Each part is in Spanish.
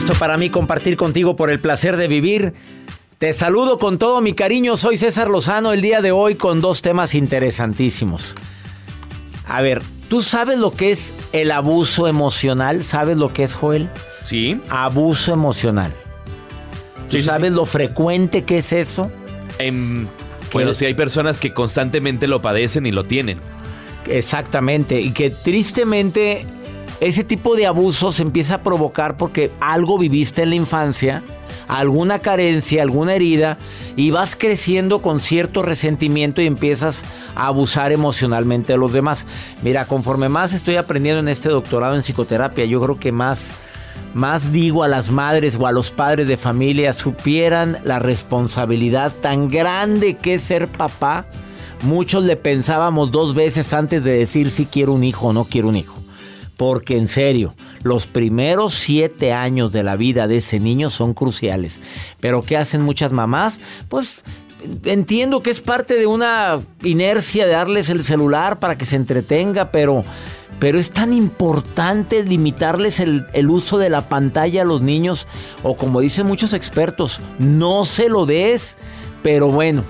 Gusto para mí compartir contigo por el placer de vivir. Te saludo con todo mi cariño, soy César Lozano el día de hoy con dos temas interesantísimos. A ver, ¿tú sabes lo que es el abuso emocional? ¿Sabes lo que es, Joel? Sí. Abuso emocional. ¿Tú Sí, sabes sí. lo frecuente que es eso? Em, bueno, sí hay personas que constantemente lo padecen y lo tienen. Exactamente, y que tristemente ese tipo de abuso se empieza a provocar porque algo viviste en la infancia, alguna carencia, alguna herida, y vas creciendo con cierto resentimiento y empiezas a abusar emocionalmente de los demás. Mira, conforme más estoy aprendiendo en este doctorado en psicoterapia, yo creo que más... Más digo a las madres o a los padres de familia supieran la responsabilidad tan grande que es ser papá. Muchos le pensábamos dos veces antes de decir si quiero un hijo o no quiero un hijo. Porque en serio, los primeros siete años de la vida de ese niño son cruciales. Pero ¿qué hacen muchas mamás? Pues entiendo que es parte de una inercia de darles el celular para que se entretenga, pero, pero es tan importante limitarles el, el uso de la pantalla a los niños, o como dicen muchos expertos, no se lo des, pero bueno.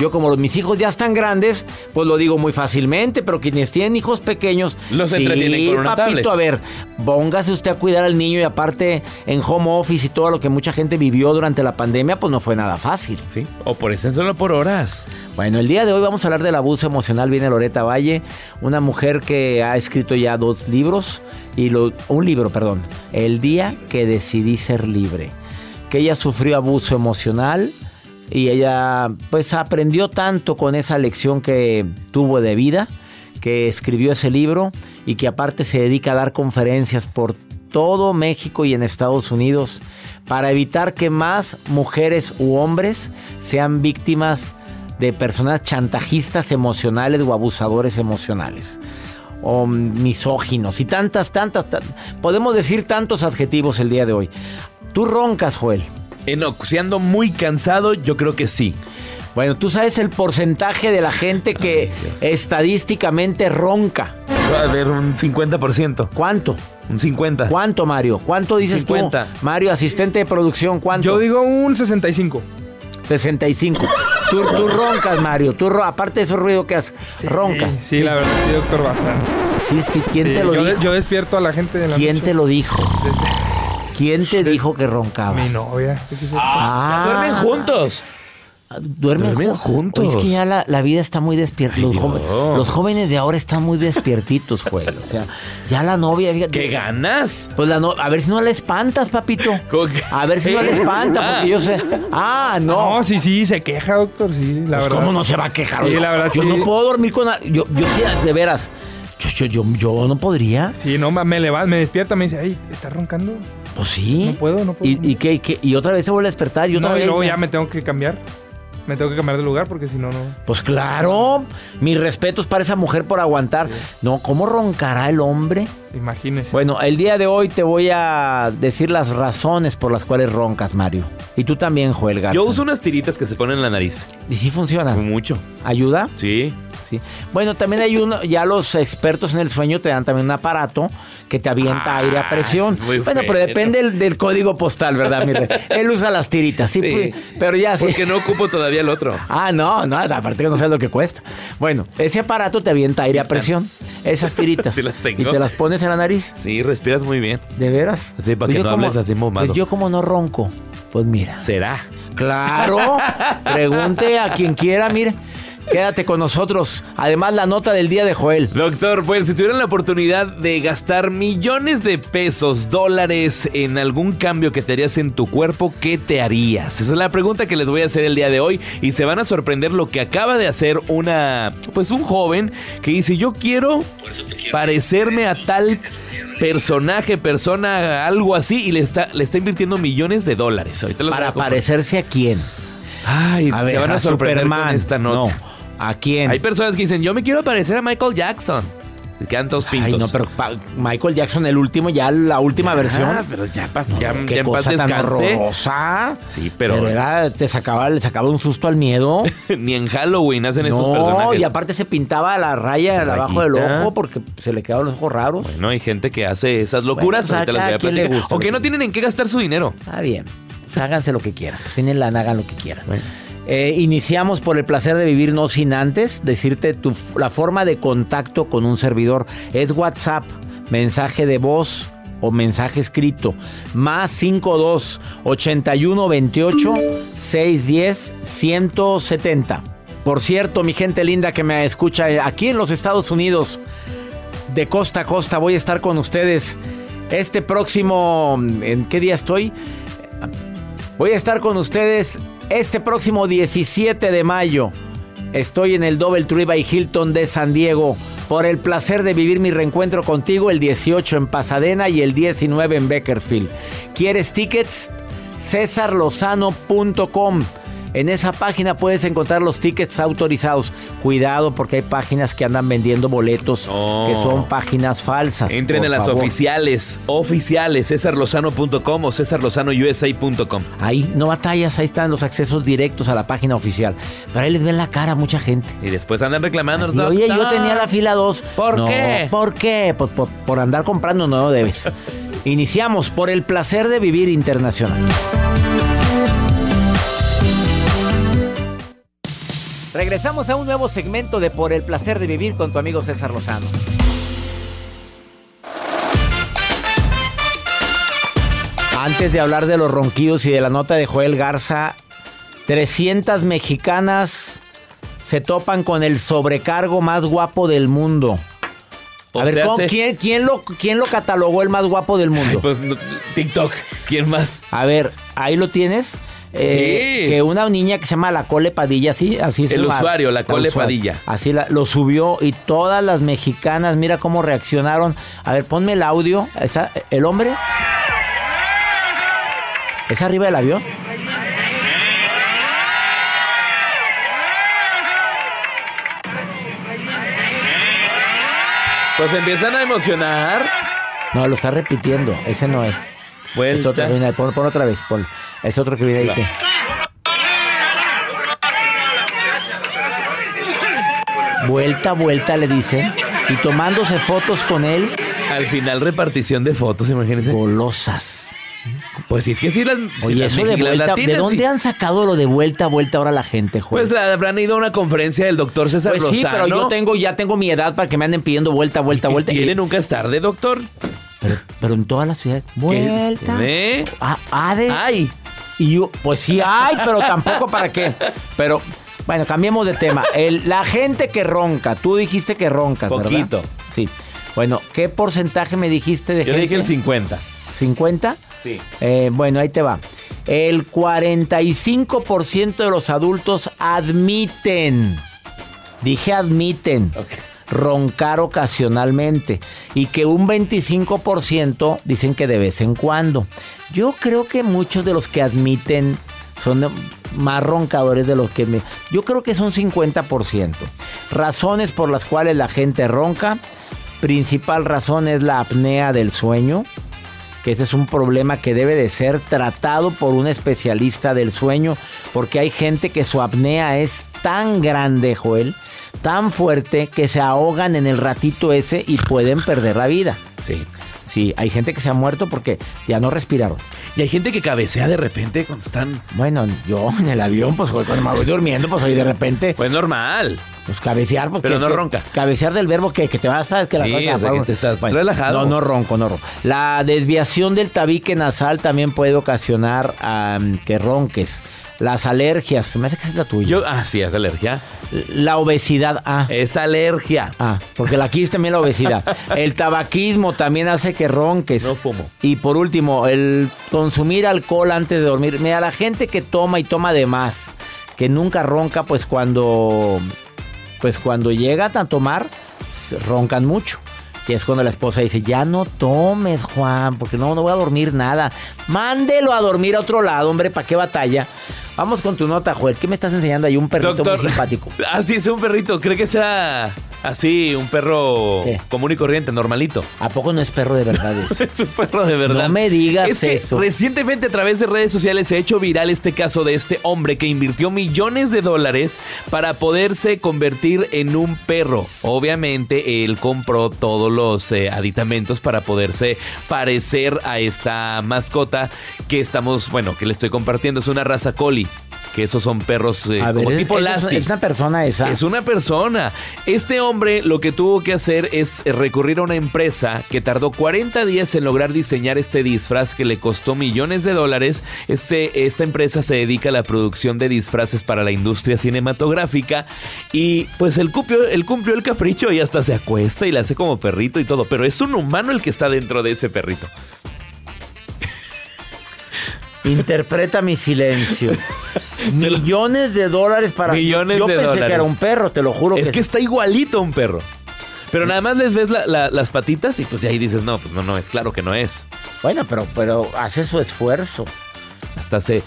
Yo como los- mis hijos ya están grandes, pues lo digo muy fácilmente, pero quienes tienen hijos pequeños, Los entretienen con una papito, tablet. a ver, póngase usted a cuidar al niño y aparte en home office y todo lo que mucha gente vivió durante la pandemia, pues no fue nada fácil. Sí. O por extenderlo por horas. Bueno, el día de hoy vamos a hablar del abuso emocional. Viene Loreta Valle, una mujer que ha escrito ya dos libros y lo- un libro, perdón, El día que decidí ser libre. Que ella sufrió abuso emocional y ella pues aprendió tanto con esa lección que tuvo de vida que escribió ese libro y que aparte se dedica a dar conferencias por todo México y en Estados Unidos para evitar que más mujeres u hombres sean víctimas de personas chantajistas emocionales o abusadores emocionales o misóginos y tantas, tantas, tan- podemos decir tantos adjetivos el día de hoy. Tú roncas, Joel. En, si ando muy cansado, yo creo que sí. Bueno, tú sabes el porcentaje de la gente que estadísticamente ronca. Va a haber un 50%. ¿Cuánto? Un 50%. ¿Cuánto, Mario? ¿Cuánto dices 50. tú? Mario, asistente de producción, ¿cuánto? Yo digo un 65. 65. Tú, tú roncas, Mario. Tú, ro- aparte de ese ruido que haces, roncas. Sí, la verdad, sí, doctor, bastante. Sí, sí. ¿Quién Sí, te lo yo, dijo? yo despierto a la gente de la ¿Quién noche. te lo dijo? ¿Quién te dijo que roncabas? Mi novia. ¿qué quise- Ah, Duermen juntos. Duermen, Duermen ju- juntos. Oye, es que ya la, la vida está muy despierta. Los, jóvenes de ahora están muy despiertitos, Joel. O sea, ya la novia... fíjate, ¿Qué ganas? Pues la no, a ver si no la espantas, papito. A ver si no la espanta, porque yo sé. Ah, no. No, sí, sí, se queja, doctor, sí, la Pues, verdad. ¿Cómo no se va a quejar? Sí, Yo- la verdad, Yo sí. no puedo dormir con. la- Yo, yo sí, de veras. Yo, yo, yo, yo no podría. Sí, no, me levanta, me despierta, me dice, ay, ¿estás roncando? Pues sí. No puedo, no puedo. ¿Y, y qué, qué? Y otra vez se vuelve a despertar y otra no, y vez. luego ya me tengo que cambiar. Me tengo que cambiar de lugar porque si no, no. Pues claro. Mis respetos para esa mujer por aguantar. No, ¿cómo roncará el hombre? Imagínese. Bueno, el día de hoy te voy a decir las razones por las cuales roncas, Mario. Y tú también, Joel Garza. Yo uso unas tiritas que se ponen en la nariz. ¿Y sí funciona? Mucho. ¿Ayuda? Sí. Sí. Bueno, también hay uno, ya los expertos en el sueño te dan también un aparato que te avienta Ah, aire a presión. Bueno, pero depende del, del código postal, ¿verdad? Mire, él usa las tiritas, sí, Sí. pues, pero ya sí. Porque no ocupo todavía el otro. Ah, no, no, aparte que no sabes lo que cuesta. Bueno, ese aparato te avienta aire a presión. esas tiritas. Sí las tengo. Y te las pones en la nariz. Sí, respiras muy bien. ¿De veras? Sí, para que yo no hables así momado. Pues yo como no ronco. Pues mira. ¿Será? Claro. Pregunte a quien quiera, mire. Quédate con nosotros. Además, la nota del día de Joel. Doctor, pues si tuvieran la oportunidad de gastar millones de pesos, dólares en algún cambio que te harías en tu cuerpo, ¿qué te harías? Esa es la pregunta que les voy a hacer el día de hoy y se van a sorprender lo que acaba de hacer una, pues un joven que dice, yo quiero parecerme a tal personaje, persona, algo así y le está, le está invirtiendo millones de dólares. Ahorita ¿Para parecerse a quién? Ay, A se ver, van a a sorprender Superman. con esta nota. No. ¿A quién? Hay personas que dicen, yo me quiero parecer a Michael Jackson. Quedan todos pintos. Ay, no, pero Michael Jackson, el último, ya la última versión. Ah, pero ya pasó. ya, Qué ya cosa tan horrorosa. Sí, pero, era, te sacaba, le sacaba un susto al miedo. ni en Halloween hacen esos no, personajes. y aparte se pintaba la raya La abajo del ojo porque se le quedaban los ojos raros. Bueno, hay gente que hace esas locuras. Bueno, ahorita las voy a gusta O que no tienen en qué gastar su dinero. Está bien. Pues háganse lo que quieran. Pues tienen lana, hagan lo que quieran. Bueno. Eh, iniciamos por el placer de vivir, no sin antes decirte tu, la forma de contacto con un servidor. Es WhatsApp, mensaje de voz o mensaje escrito. Más 52 81 28 610 170. Por cierto, mi gente linda que me escucha eh, aquí en los Estados Unidos, de costa a costa, voy a estar con ustedes este próximo. ¿En qué día estoy? Voy a estar con ustedes este próximo 17 de mayo. Estoy en el Double Tree by Hilton de San Diego. Por el placer de vivir mi reencuentro contigo el 18 en Pasadena y el 19 en Bakersfield. ¿Quieres tickets? cesarlozano.com. En esa página puedes encontrar los tickets autorizados. Cuidado porque hay páginas que andan vendiendo boletos que son páginas falsas. Entren a las favor. oficiales, oficiales, cesarlozano.com o cesarlozanousa.com. Ahí no batallas, ahí están los accesos directos a la página oficial. Pero ahí les ven la cara a mucha gente. Y después andan reclamando. Y, Oye, yo tenía la fila 2. ¿Por qué? ¿Por qué? Por, por- por andar comprando no debes. Iniciamos por el placer de vivir internacional. Regresamos a un nuevo segmento de Por el placer de vivir con tu amigo César Lozano. Antes de hablar de los ronquidos y de la nota de Joel Garza, 300 mexicanas se topan con el sobrecargo más guapo del mundo. A ver, sea, ¿cómo- se- ¿quién, quién lo, ¿quién lo catalogó el más guapo del mundo? Pues TikTok. ¿Quién más? A ver, ahí lo tienes. Eh, Sí. Que una niña que se llama La Cole Padilla, así, así se El llama. usuario, La Cole usuario. Padilla. Así la- lo subió y todas las mexicanas, mira cómo reaccionaron. A ver, ponme el audio. Esa- ¿El hombre? ¿Es arriba del avión? Pues empiezan a emocionar. No, lo está repitiendo. Ese no es. Es Vuelta. que viene ahí. Pon, pon otra vez. Pon. Es otro que viene ahí. Va. que- Vuelta, vuelta, le dicen. Y tomándose fotos con él, Al final repartición de fotos, imagínense. golosas. Pues sí, es que sí las, Oye, las eso de ¿de dónde sí. han sacado lo de vuelta, vuelta ahora la gente, Juan? Pues la- habrán ido a una conferencia del doctor César Pues sí, pero yo tengo, ya tengo mi edad para que me anden pidiendo vuelta, vuelta, vuelta. Tiene nunca es tarde, doctor. Pero, pero en todas las ciudades. Vuelta. ¿Eh? Ah, ah, de- Ay, Y yo, pues sí hay, pero tampoco para qué. Pero, bueno, cambiemos de tema. El- la gente que ronca, tú dijiste que roncas, ¿verdad? Poquito. Sí. Bueno, ¿qué porcentaje me dijiste de yo gente? le dije el 50. ¿50? Sí. Eh, bueno, ahí te va. El 45% de los adultos admiten, dije admiten, roncar ocasionalmente y que un 25% dicen que de vez en cuando. Yo creo que muchos de los que admiten son más roncadores de los que me... Yo creo que es un 50%. Razones por las cuales la gente ronca. Principal razón es la apnea del sueño que ese es un problema que debe de ser tratado por un especialista del sueño, porque hay gente que su apnea es tan grande, Joel, tan fuerte que se ahogan en el ratito ese y pueden perder la vida. Sí. Sí, hay gente que se ha muerto porque ya no respiraron. Y hay gente que cabecea de repente cuando están. Bueno, yo en el avión, pues cuando me voy durmiendo, pues hoy de repente Pues normal. Pues cabecear, porque. Pero no ronca. Cabecear del verbo que, que te vas, sabes que la Sí, cosa- o sea, que te estás relajado. No, no ronco, no ronco. La desviación del tabique nasal también puede ocasionar que ronques. Las alergias, me hace que es la tuya. Yo, ah, sí, es alergia. La obesidad, ah. Es alergia. Ah, porque la aquí es también la obesidad. El tabaquismo también hace que ronques. No fumo. Y por último, el consumir alcohol antes de dormir. Mira, la gente que toma y toma de más, que nunca ronca, pues cuando pues cuando llegan a tomar, roncan mucho. Y es cuando la esposa dice, ya no tomes, Juan, porque no, no voy a dormir nada. Mándelo a dormir a otro lado, hombre, ¿para qué batalla? Vamos con tu nota, Joel. ¿Qué me estás enseñando ahí? Un perrito muy simpático. Ah, sí, es un perrito. Cree que sea así, un perro ¿Qué? común y corriente, normalito. ¿A poco no es perro de verdad eso? Es un perro de verdad. No me digas Es que eso. Recientemente a través de redes sociales se ha hecho viral este caso de este hombre que invirtió millones de dólares para poderse convertir en un perro. Obviamente él compró todos los eh, aditamentos para poderse parecer a esta mascota que estamos, bueno, que le estoy compartiendo. Es una raza collie. Que esos son perros eh, ver, tipo es- Lassie. es una persona esa. Es una persona. Este hombre lo que tuvo que hacer es recurrir a una empresa que tardó 40 días en lograr diseñar este disfraz que le costó millones de dólares. Este, esta empresa se dedica a la producción de disfraces para la industria cinematográfica y pues él cumplió, él cumplió el capricho y hasta se acuesta y le hace como perrito y todo. Pero es un humano el que está dentro de ese perrito. Interpreta mi silencio. Millones de dólares para. Millones Yo de pensé que era un perro, te lo juro Es que, que está igualito a un perro. Pero nada más les ves la- la- las patitas y pues ahí dices, no, pues no, no, es claro que no es. Bueno, pero, pero hace su esfuerzo. Hasta se,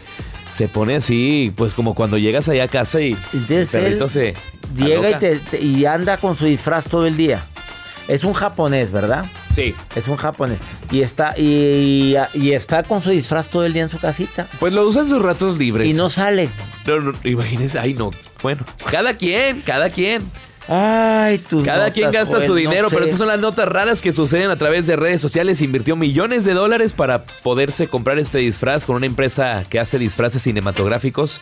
se pone así, pues como cuando llegas allá a casa y el Entonces, perrito él se Llega y, te- y anda con su disfraz todo el día. Es un japonés, ¿verdad? Sí. Es un japonés. Y está, y, y está con su disfraz todo el día en su casita. Pues lo usan sus ratos libres. Y no sale. No, no, imagínense, ay no. Bueno, cada quien, cada quien. Ay, tus Cada quien gasta su no dinero, pero estas son las notas raras que suceden a través de redes sociales. Invirtió millones de dólares para poderse comprar este disfraz con una empresa que hace disfraces cinematográficos.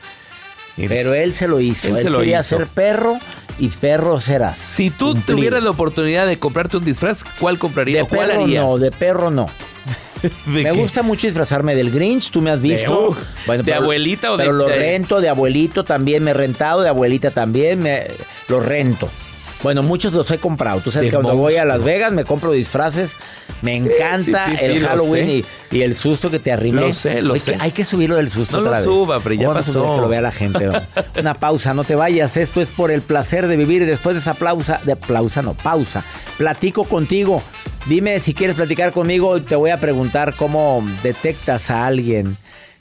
Pero él se lo hizo. Él Él, se lo quería hizo. ser perro y perro serás. Si tú Cumplido. tuvieras la oportunidad de comprarte un disfraz, ¿cuál comprarías? De ¿Cuál perro harías? no, de perro no. ¿De Me qué? gusta mucho disfrazarme del Grinch, tú me has visto. uh, ¿de abuelita o de- Pero lo de- rento, de abuelito también me he rentado, de abuelita también me lo rento. Bueno, muchos los he comprado. Tú sabes que cuando voy a. Las Vegas me compro disfraces. Me encanta sí, sí, sí, el lo Halloween y, y el susto que te arrimé. Lo sé, lo Hay sé. Que, hay que subirlo del susto No lo vez. suba, pero ya. Que lo vea la gente. ¿no? Una pausa, no te vayas. Esto es por el placer de vivir. Después de esa pausa, de pausa no, pausa. Platico contigo. Dime si quieres platicar conmigo. Te voy a preguntar cómo detectas a alguien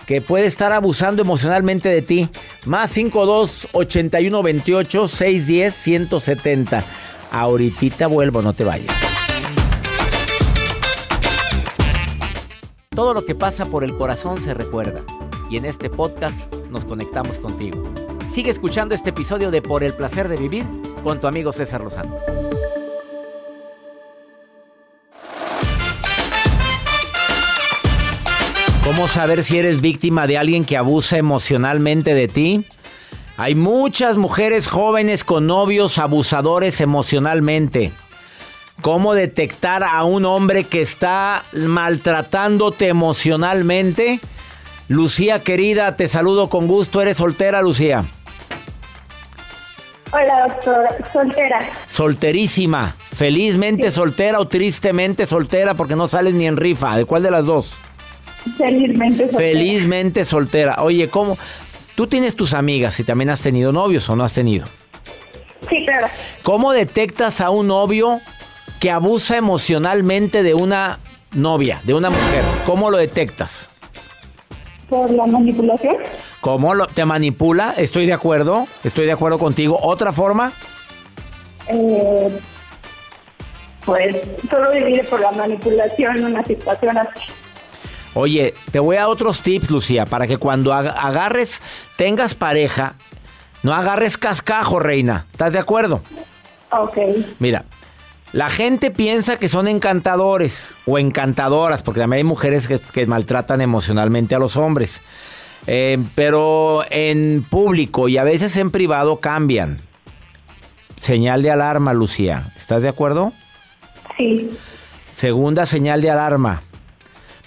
que puede estar abusando emocionalmente de ti. Más 52 81 28 610 170. Ahorita vuelvo, no te vayas. Todo lo que pasa por el corazón se recuerda. Y en este podcast nos conectamos contigo. Sigue escuchando este episodio de Por el placer de vivir con tu amigo César Lozano. ¿Cómo saber si eres víctima de alguien que abusa emocionalmente de ti? Hay muchas mujeres jóvenes con novios abusadores emocionalmente. ¿Cómo detectar a un hombre que está maltratándote emocionalmente? Lucía querida, te saludo con gusto. ¿Eres soltera, Lucía? Hola, doctora. Soltera. Solterísima. ¿Felizmente soltera o tristemente soltera porque no sales ni en rifa? ¿De cuál de las dos? Felizmente soltera. Felizmente soltera. Oye, ¿cómo? Tú tienes tus amigas y también has tenido novios o no has tenido. Sí, claro. ¿Cómo detectas a un novio que abusa emocionalmente de una novia, de una mujer? ¿Cómo lo detectas? Por la manipulación. ¿Cómo lo, te manipula? Estoy de acuerdo, estoy de acuerdo contigo. ¿Otra forma? Eh, pues solo divide por la manipulación una situación así. Oye, te voy a otros tips, Lucía, para que cuando ag- agarres, tengas pareja, no agarres cascajo, reina. ¿Estás de acuerdo? Ok. Mira, la gente piensa que son encantadores o encantadoras, porque también hay mujeres que, que maltratan emocionalmente a los hombres. Eh, pero en público y a veces en privado cambian. señal de alarma, Lucía. ¿Estás de acuerdo? Sí. Segunda señal de alarma.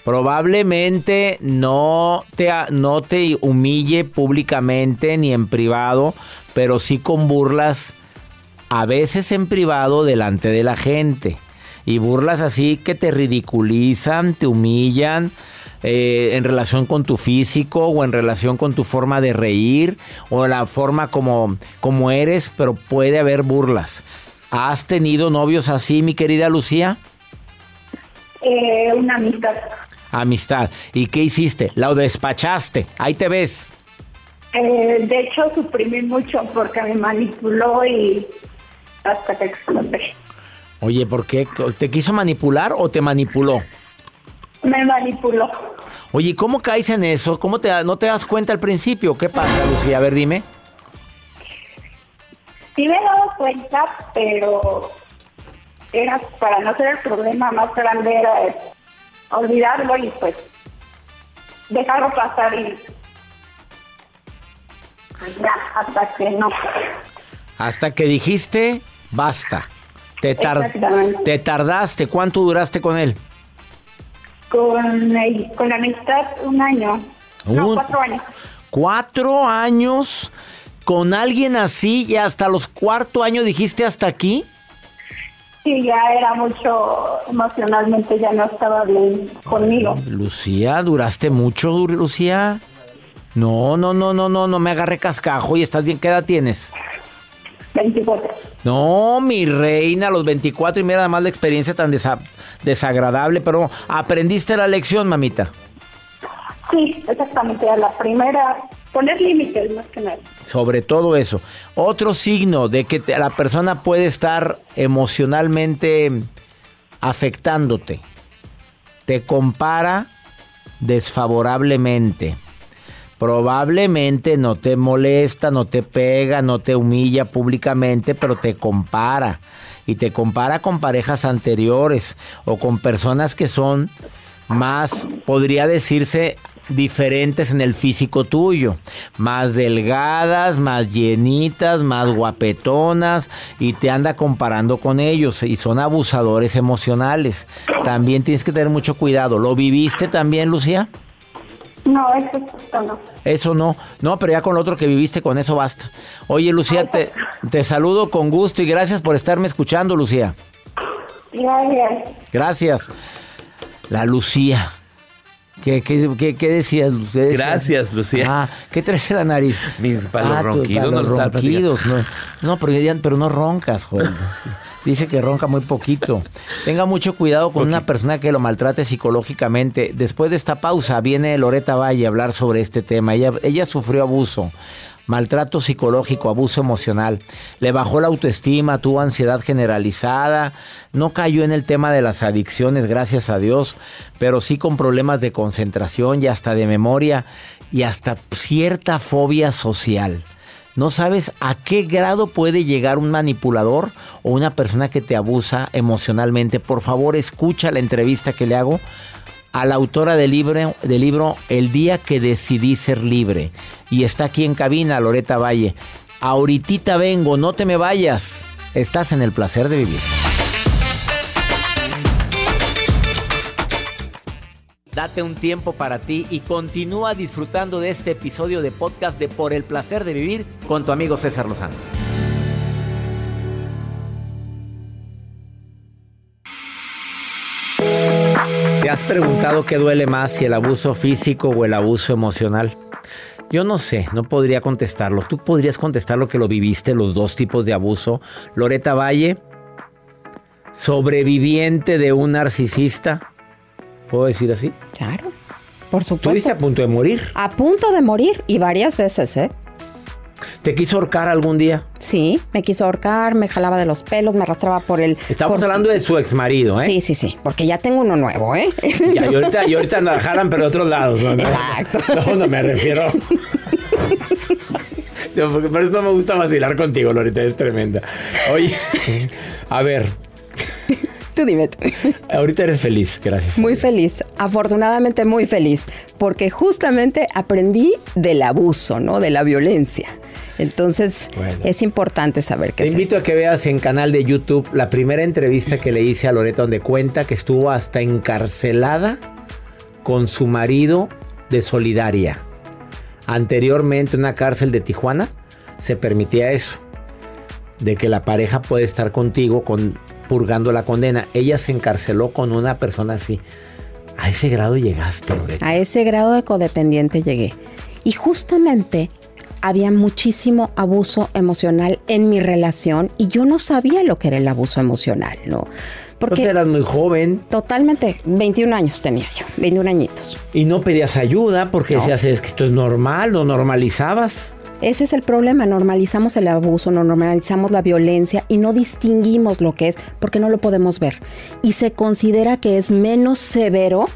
Probablemente no te, no te humille públicamente ni en privado, pero sí con burlas, a veces en privado delante de la gente. Y burlas así que te ridiculizan, te humillan, eh, en relación con tu físico o en relación con tu forma de reír o la forma como, como eres, pero puede haber burlas. ¿Has tenido novios así, mi querida Lucía? Eh, una amistad. Amistad. ¿Y qué hiciste? La despachaste. Ahí te ves. Eh, de hecho, suprimí mucho porque me manipuló y hasta que exploté. Oye, ¿por qué? ¿Te quiso manipular o te manipuló? Me manipuló. Oye, ¿cómo caes en eso? ¿Cómo te, no te das cuenta al principio? ¿Qué pasa, Lucía? A ver, dime. Sí me he dado cuenta, pero era para no ser el problema más grande era olvidarlo y pues dejarlo pasar y ya, hasta que no. Hasta que dijiste, basta. Te, te tardaste. ¿Cuánto duraste con él? Con, con la amistad un año. No, cuatro años. ¿Cuatro años con alguien así y hasta los cuarto años dijiste hasta aquí? Sí, ya era mucho emocionalmente, ya no estaba bien conmigo. Lucía, ¿duraste mucho, Lucía? No, no, no, no, no, no me agarré cascajo y estás bien, ¿qué edad tienes? 24. No, mi reina, los 24 y mira además la experiencia tan desagradable, pero aprendiste la lección, mamita. Sí, exactamente, a la primera, poner límites más que nada. Sobre todo eso. Otro signo de que la persona puede estar emocionalmente afectándote. Te compara desfavorablemente Probablemente no te molesta, no te pega, no te humilla públicamente, pero te compara. Y te compara con parejas anteriores o con personas que son más, podría decirse, diferentes en el físico tuyo. Más delgadas, más llenitas, más guapetonas y te anda comparando con ellos y son abusadores emocionales. También tienes que tener mucho cuidado. ¿Lo viviste también, Lucía? No, eso no. Eso no. No, pero ya con lo otro que viviste, con eso basta. Oye, Lucía, te, te saludo con gusto y gracias por estarme escuchando, Lucía. Gracias. Gracias. La Lucía. ¿Qué, qué, qué, decías, Gracias, Lucía. Ah, ¿qué traes en la nariz? Mis palos ah, ronquidos, no ronquidos, no, no, pero, pero no roncas, joder. Dice que ronca muy poquito. Tenga mucho cuidado con una persona que lo maltrate psicológicamente. Después de esta pausa viene Loreta Valle a hablar sobre este tema. Ella, ella sufrió abuso maltrato psicológico, abuso emocional. Le bajó la autoestima, tuvo ansiedad generalizada, no cayó en el tema de las adicciones, gracias a Dios, pero sí con problemas de concentración y hasta de memoria y hasta cierta fobia social. No sabes a qué grado puede llegar un manipulador o una persona que te abusa emocionalmente. Por favor, escucha la entrevista que le hago a la autora del libro, del libro El día que decidí ser libre. Y está aquí en cabina Loreta Valle. Ahorita vengo, no te me vayas. Estás en el placer de vivir. Date un tiempo para ti y continúa disfrutando de este episodio de podcast de Por el placer de vivir con tu amigo César Lozano. ¿Te has preguntado qué duele más, si el abuso físico o el abuso emocional? Yo no sé, no podría contestarlo. ¿Tú podrías contestar lo que lo viviste, los dos tipos de abuso? Loreta Valle, sobreviviente de un narcisista. ¿Puedo decir así? Claro, por supuesto. ¿Estuviste a punto de morir? A punto de morir y varias veces, ¿eh? ¿Te quiso ahorcar algún día? Sí, me quiso ahorcar, me jalaba de los pelos, me arrastraba por el... Estamos hablando de su ex marido, ¿eh? Sí, sí, sí, porque ya tengo uno nuevo, ¿eh? Ya, y ahorita, y ahorita nos jalan, pero de otros lados, ¿no? Exacto. No, no me refiero... Por eso no me gusta vacilar contigo, Lorita, es tremenda. Oye, a ver, Tú dime. Ahorita eres feliz, gracias. Muy feliz, afortunadamente muy feliz, porque justamente aprendí del abuso, ¿no? De la violencia. Entonces, Bueno. es importante saber qué Te es invito esto. a que veas en canal de YouTube la primera entrevista que le hice a Loreto donde cuenta que estuvo hasta encarcelada con su marido de Solidaria. Anteriormente en una cárcel de Tijuana se permitía eso, de que la pareja puede estar contigo con, purgando la condena. Ella se encarceló con una persona así. A ese grado llegaste, Loreto. A ese grado de codependiente llegué. Y justamente había muchísimo abuso emocional en mi relación y yo no sabía lo que era el abuso emocional, ¿no? Porque eras muy joven totalmente, 21 años tenía yo, 21 añitos. y no pedías ayuda porque No. decías, es que esto es normal, lo normalizabas. Ese es el problema, normalizamos el abuso, no normalizamos la violencia y no distinguimos lo que es porque no lo podemos ver. Y se considera que es menos severo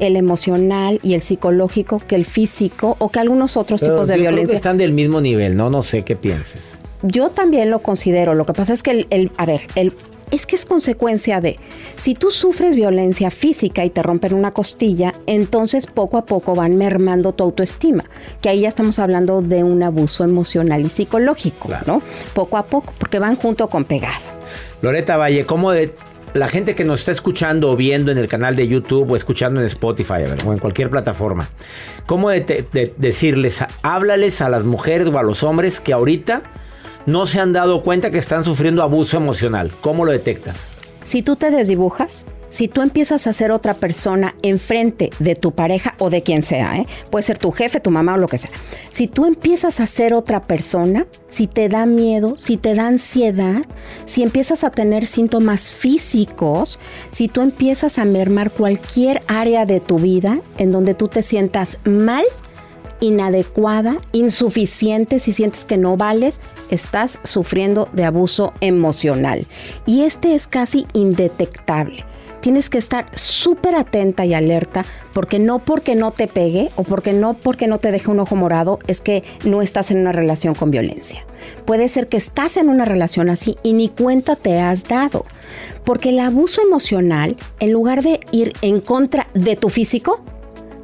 el emocional y el psicológico que el físico o que algunos otros Pero tipos de yo creo que violencia. están del mismo nivel, ¿no? No sé qué pienses. Yo también lo considero. Lo que pasa es que el, el- a ver, el, es que es consecuencia de, si tú sufres violencia física y te rompen una costilla, entonces poco a poco van mermando tu autoestima, que ahí ya estamos hablando de un abuso emocional y psicológico, Claro. ¿no? Poco a poco, porque van junto con pegado. Loreta Valle, ¿cómo de la gente que nos está escuchando o viendo en el canal de YouTube o escuchando en Spotify o en cualquier plataforma, cómo de, de- de decirles, háblales a las mujeres o a los hombres que ahorita no se han dado cuenta que están sufriendo abuso emocional? ¿Cómo lo detectas? Si tú te desdibujas, si tú empiezas a ser otra persona enfrente de tu pareja o de quien sea, ¿eh? puede ser tu jefe, tu mamá o lo que sea. Si tú empiezas a ser otra persona, si te da miedo, si te da ansiedad, si empiezas a tener síntomas físicos, si tú empiezas a mermar cualquier área de tu vida en donde tú te sientas mal, inadecuada, insuficiente, si sientes que no vales, estás sufriendo de abuso emocional. Y este es casi indetectable. Tienes que estar súper atenta y alerta porque no porque no te pegue o porque no porque no te deje un ojo morado es que no estás en una relación con violencia. Puede ser que estás en una relación así y ni cuenta te has dado. Porque el abuso emocional, en lugar de ir en contra de tu físico,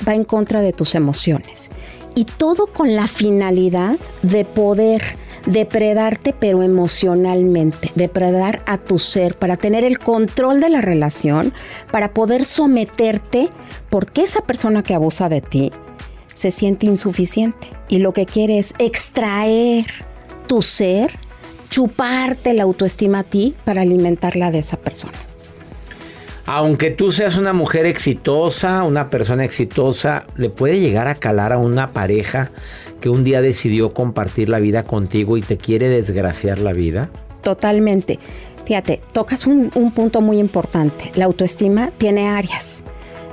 va en contra de tus emociones. Y todo con la finalidad de poder depredarte, pero emocionalmente, depredar a tu ser, para tener el control de la relación, para poder someterte, porque esa persona que abusa de ti se siente insuficiente y lo que quiere es extraer tu ser, chuparte la autoestima a ti para alimentarla de esa persona. Aunque tú seas una mujer exitosa, una persona exitosa, le puede llegar a calar a una pareja que un día decidió compartir la vida contigo y te quiere desgraciar la vida. Totalmente. Fíjate, tocas un, un punto muy importante. La autoestima tiene áreas.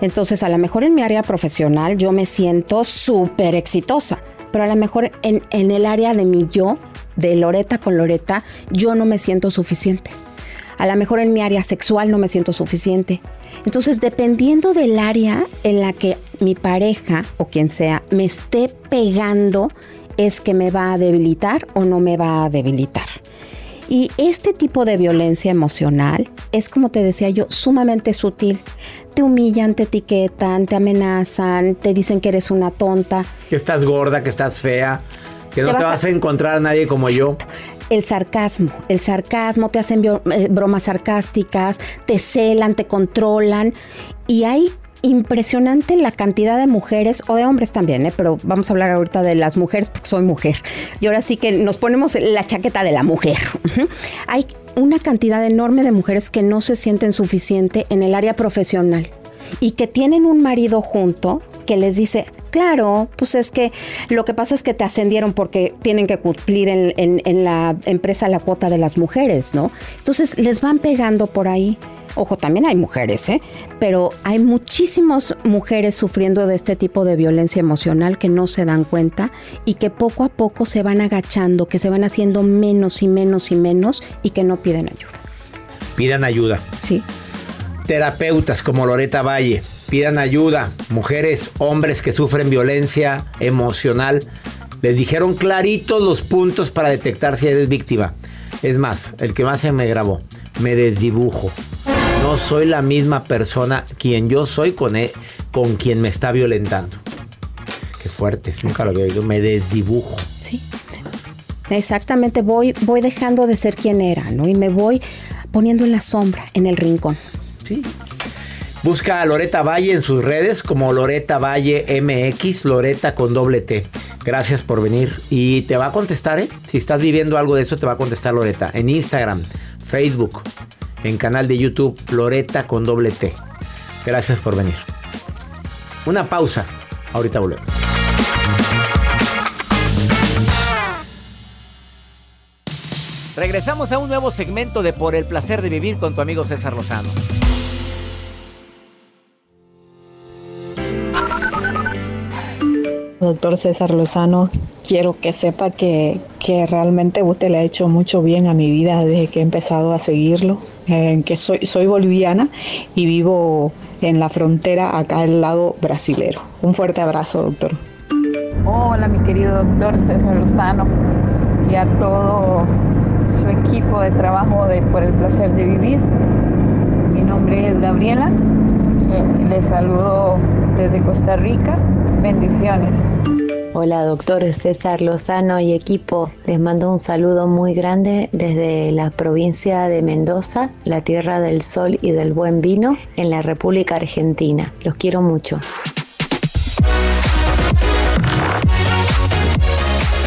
Entonces, a lo mejor en mi área profesional yo me siento súper exitosa, pero a lo mejor en, en el área de mi yo, de Loreta con Loreta, yo no me siento suficiente. A lo mejor en mi área sexual no me siento suficiente. Entonces, dependiendo del área en la que mi pareja o quien sea me esté pegando, es que me va a debilitar o no me va a debilitar. Y este tipo de violencia emocional es, como te decía yo, sumamente sutil. Te humillan, te etiquetan, te amenazan, te dicen que eres una tonta. Que estás gorda, que estás fea, que no Te vas a- a encontrar a nadie como yo. El sarcasmo, el sarcasmo, te hacen eh, bromas sarcásticas, te celan, te controlan. Y hay impresionante la cantidad de mujeres o de hombres también, ¿eh? pero vamos a hablar ahorita de las mujeres porque soy mujer. Y ahora sí que nos ponemos la chaqueta de la mujer. Hay una cantidad enorme de mujeres que no se sienten suficiente en el área profesional y que tienen un marido junto que les dice, claro, pues es que lo que pasa es que te ascendieron porque tienen que cumplir en, en- en la empresa la cuota de las mujeres, ¿no? Entonces les van pegando por ahí. Ojo, también hay mujeres, ¿eh? Pero hay muchísimas mujeres sufriendo de este tipo de violencia emocional que no se dan cuenta y que poco a poco se van agachando, que se van haciendo menos y menos y menos y que no piden ayuda. Pidan ayuda. Sí. Terapeutas como Loreta Valle, pidan ayuda. Mujeres, hombres que sufren violencia emocional, les dijeron claritos los puntos para detectar si eres víctima. Es más, el que más se me grabó, me desdibujo. No soy la misma persona quien yo soy con, e- con quien me está violentando. Qué fuerte, nunca lo había oído. Me desdibujo. Sí. Exactamente, voy, voy dejando de ser quien era, ¿no? Y me voy poniendo en la sombra, en el rincón. Busca a Loreta Valle en sus redes como Loreta Valle MX, Loreta con doble T. Gracias por venir. Y te va a contestar, ¿eh? Si estás viviendo algo de eso, te va a contestar Loreta. En Instagram, Facebook, en canal de YouTube, Loreta con doble T. Gracias por venir. Una pausa. Ahorita volvemos. Regresamos a un nuevo segmento de Por el placer de vivir con tu amigo César Lozano. Doctor César Lozano, quiero que sepa que, que, realmente usted le ha hecho mucho bien a mi vida desde que he empezado a seguirlo, que soy, soy boliviana y vivo en la frontera acá al lado brasilero. Un fuerte abrazo, doctor. Hola, mi querido doctor César Lozano y a todo su equipo de trabajo de Por el Placer de Vivir. Mi nombre es Gabriela, eh, les saludo desde Costa Rica. Bendiciones. Hola, doctor César Lozano y equipo. Les mando un saludo muy grande desde la provincia de Mendoza, la tierra del sol y del buen vino, en la República Argentina. Los quiero mucho.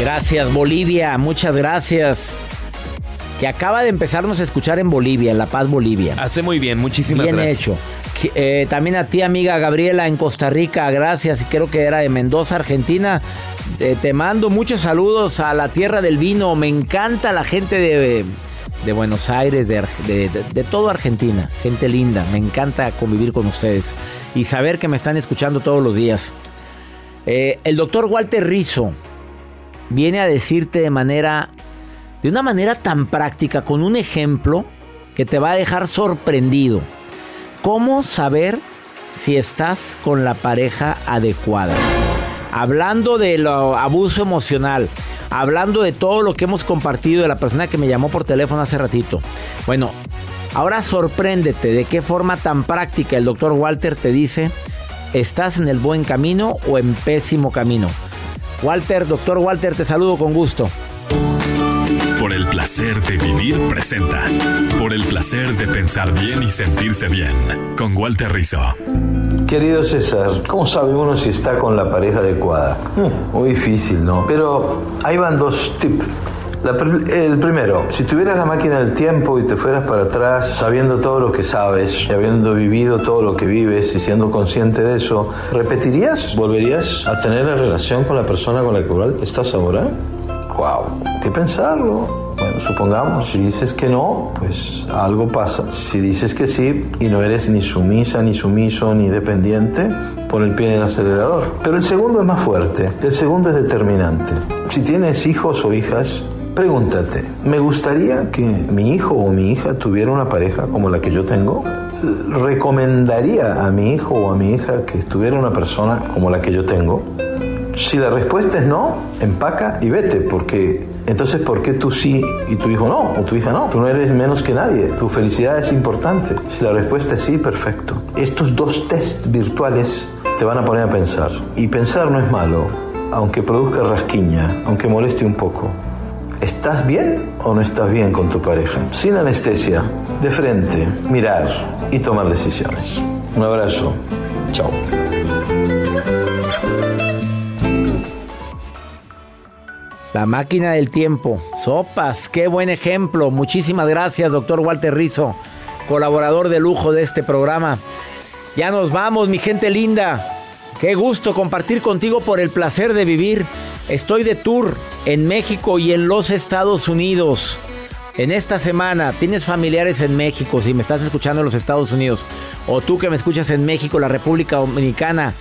Gracias, Bolivia. Muchas gracias. Que acaba de empezarnos a escuchar en Bolivia, en La Paz, Bolivia. Hace muy bien, muchísimas bien gracias. hecho. Eh, también a ti, amiga Gabriela, en Costa Rica, gracias. Y creo que era de Mendoza, Argentina. Eh, te mando muchos saludos a la tierra del vino. Me encanta la gente de, de Buenos Aires, de, de, todo Argentina. Gente linda. Me encanta convivir con ustedes y saber que me están escuchando todos los días. Eh, el doctor Walter Rizzo viene a decirte de manera, de una manera tan práctica, con un ejemplo que te va a dejar sorprendido. ¿Cómo saber si estás con la pareja adecuada? Hablando del abuso emocional, hablando de todo lo que hemos compartido de la persona que me llamó por teléfono hace ratito. Bueno, ahora sorpréndete de qué forma tan práctica el doctor Walter te dice, ¿estás en el buen camino o en pésimo camino? Walter, doctor Walter, te saludo con gusto. El placer de vivir presenta. Por el placer de pensar bien y sentirse bien. Con Walter Rizzo. Querido César, ¿cómo sabe uno si está con la pareja adecuada? Muy difícil, ¿no? Pero ahí van dos tips. La, el primero, si tuvieras la máquina del tiempo y te fueras para atrás sabiendo todo lo que sabes y habiendo vivido todo lo que vives y siendo consciente de eso, ¿repetirías? ¿Volverías a tener la relación con la persona con la cual estás ahora? ¡Wow! ¿Qué pensarlo? Supongamos, si dices que no, pues algo pasa. Si dices que sí y no eres ni sumisa, ni sumiso, ni dependiente, pon el pie en el acelerador. Pero el segundo es más fuerte, el segundo es determinante. Si tienes hijos o hijas, pregúntate, ¿me gustaría que mi hijo o mi hija tuviera una pareja como la que yo tengo? ¿Recomendaría a mi hijo o a mi hija que tuviera una persona como la que yo tengo? Si la respuesta es no, empaca y vete, porque entonces ¿por qué tú sí y tu hijo no? O tu hija no. Tú no eres menos que nadie. Tu felicidad es importante. Si la respuesta es sí, perfecto. Estos dos tests virtuales te van a poner a pensar. Y pensar no es malo, aunque produzca rasquiña, aunque moleste un poco. ¿Estás bien o no estás bien con tu pareja? Sin anestesia, de frente, mirar y tomar decisiones. Un abrazo. Chao. La máquina del tiempo. Sopas, qué buen ejemplo. Muchísimas gracias, doctor Walter Rizzo, colaborador de lujo de este programa. Ya nos vamos, mi gente linda. Qué gusto compartir contigo por el placer de vivir. Estoy de tour en México y en los Estados Unidos. En esta semana tienes familiares en México, si me estás escuchando en los Estados Unidos, o tú que me escuchas en México, la República Dominicana,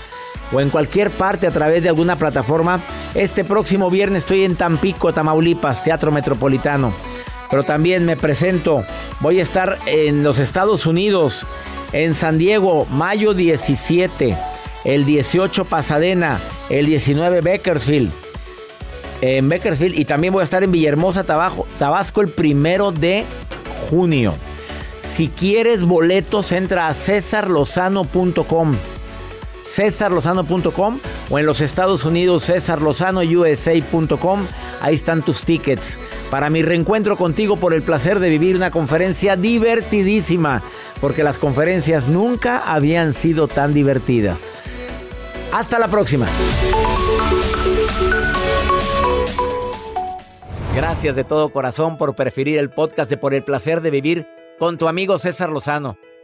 o en cualquier parte a través de alguna plataforma. Este próximo viernes estoy en Tampico, Tamaulipas, Teatro Metropolitano. Pero también me presento, voy a estar en los Estados Unidos, en San Diego, mayo 17, el 18 Pasadena, el 19 Bakersfield. En Bakersfield y también voy a estar en Villahermosa, Tabasco, el primero de junio. Si quieres boletos, entra a cesarlozano.com cesarlozano.com o en los Estados Unidos cesarlozanousa.com. Ahí están tus tickets para mi reencuentro contigo por el placer de vivir una conferencia divertidísima, porque las conferencias nunca habían sido tan divertidas. Hasta la próxima. Gracias de todo corazón por preferir el podcast de Por el placer de vivir con tu amigo César Lozano.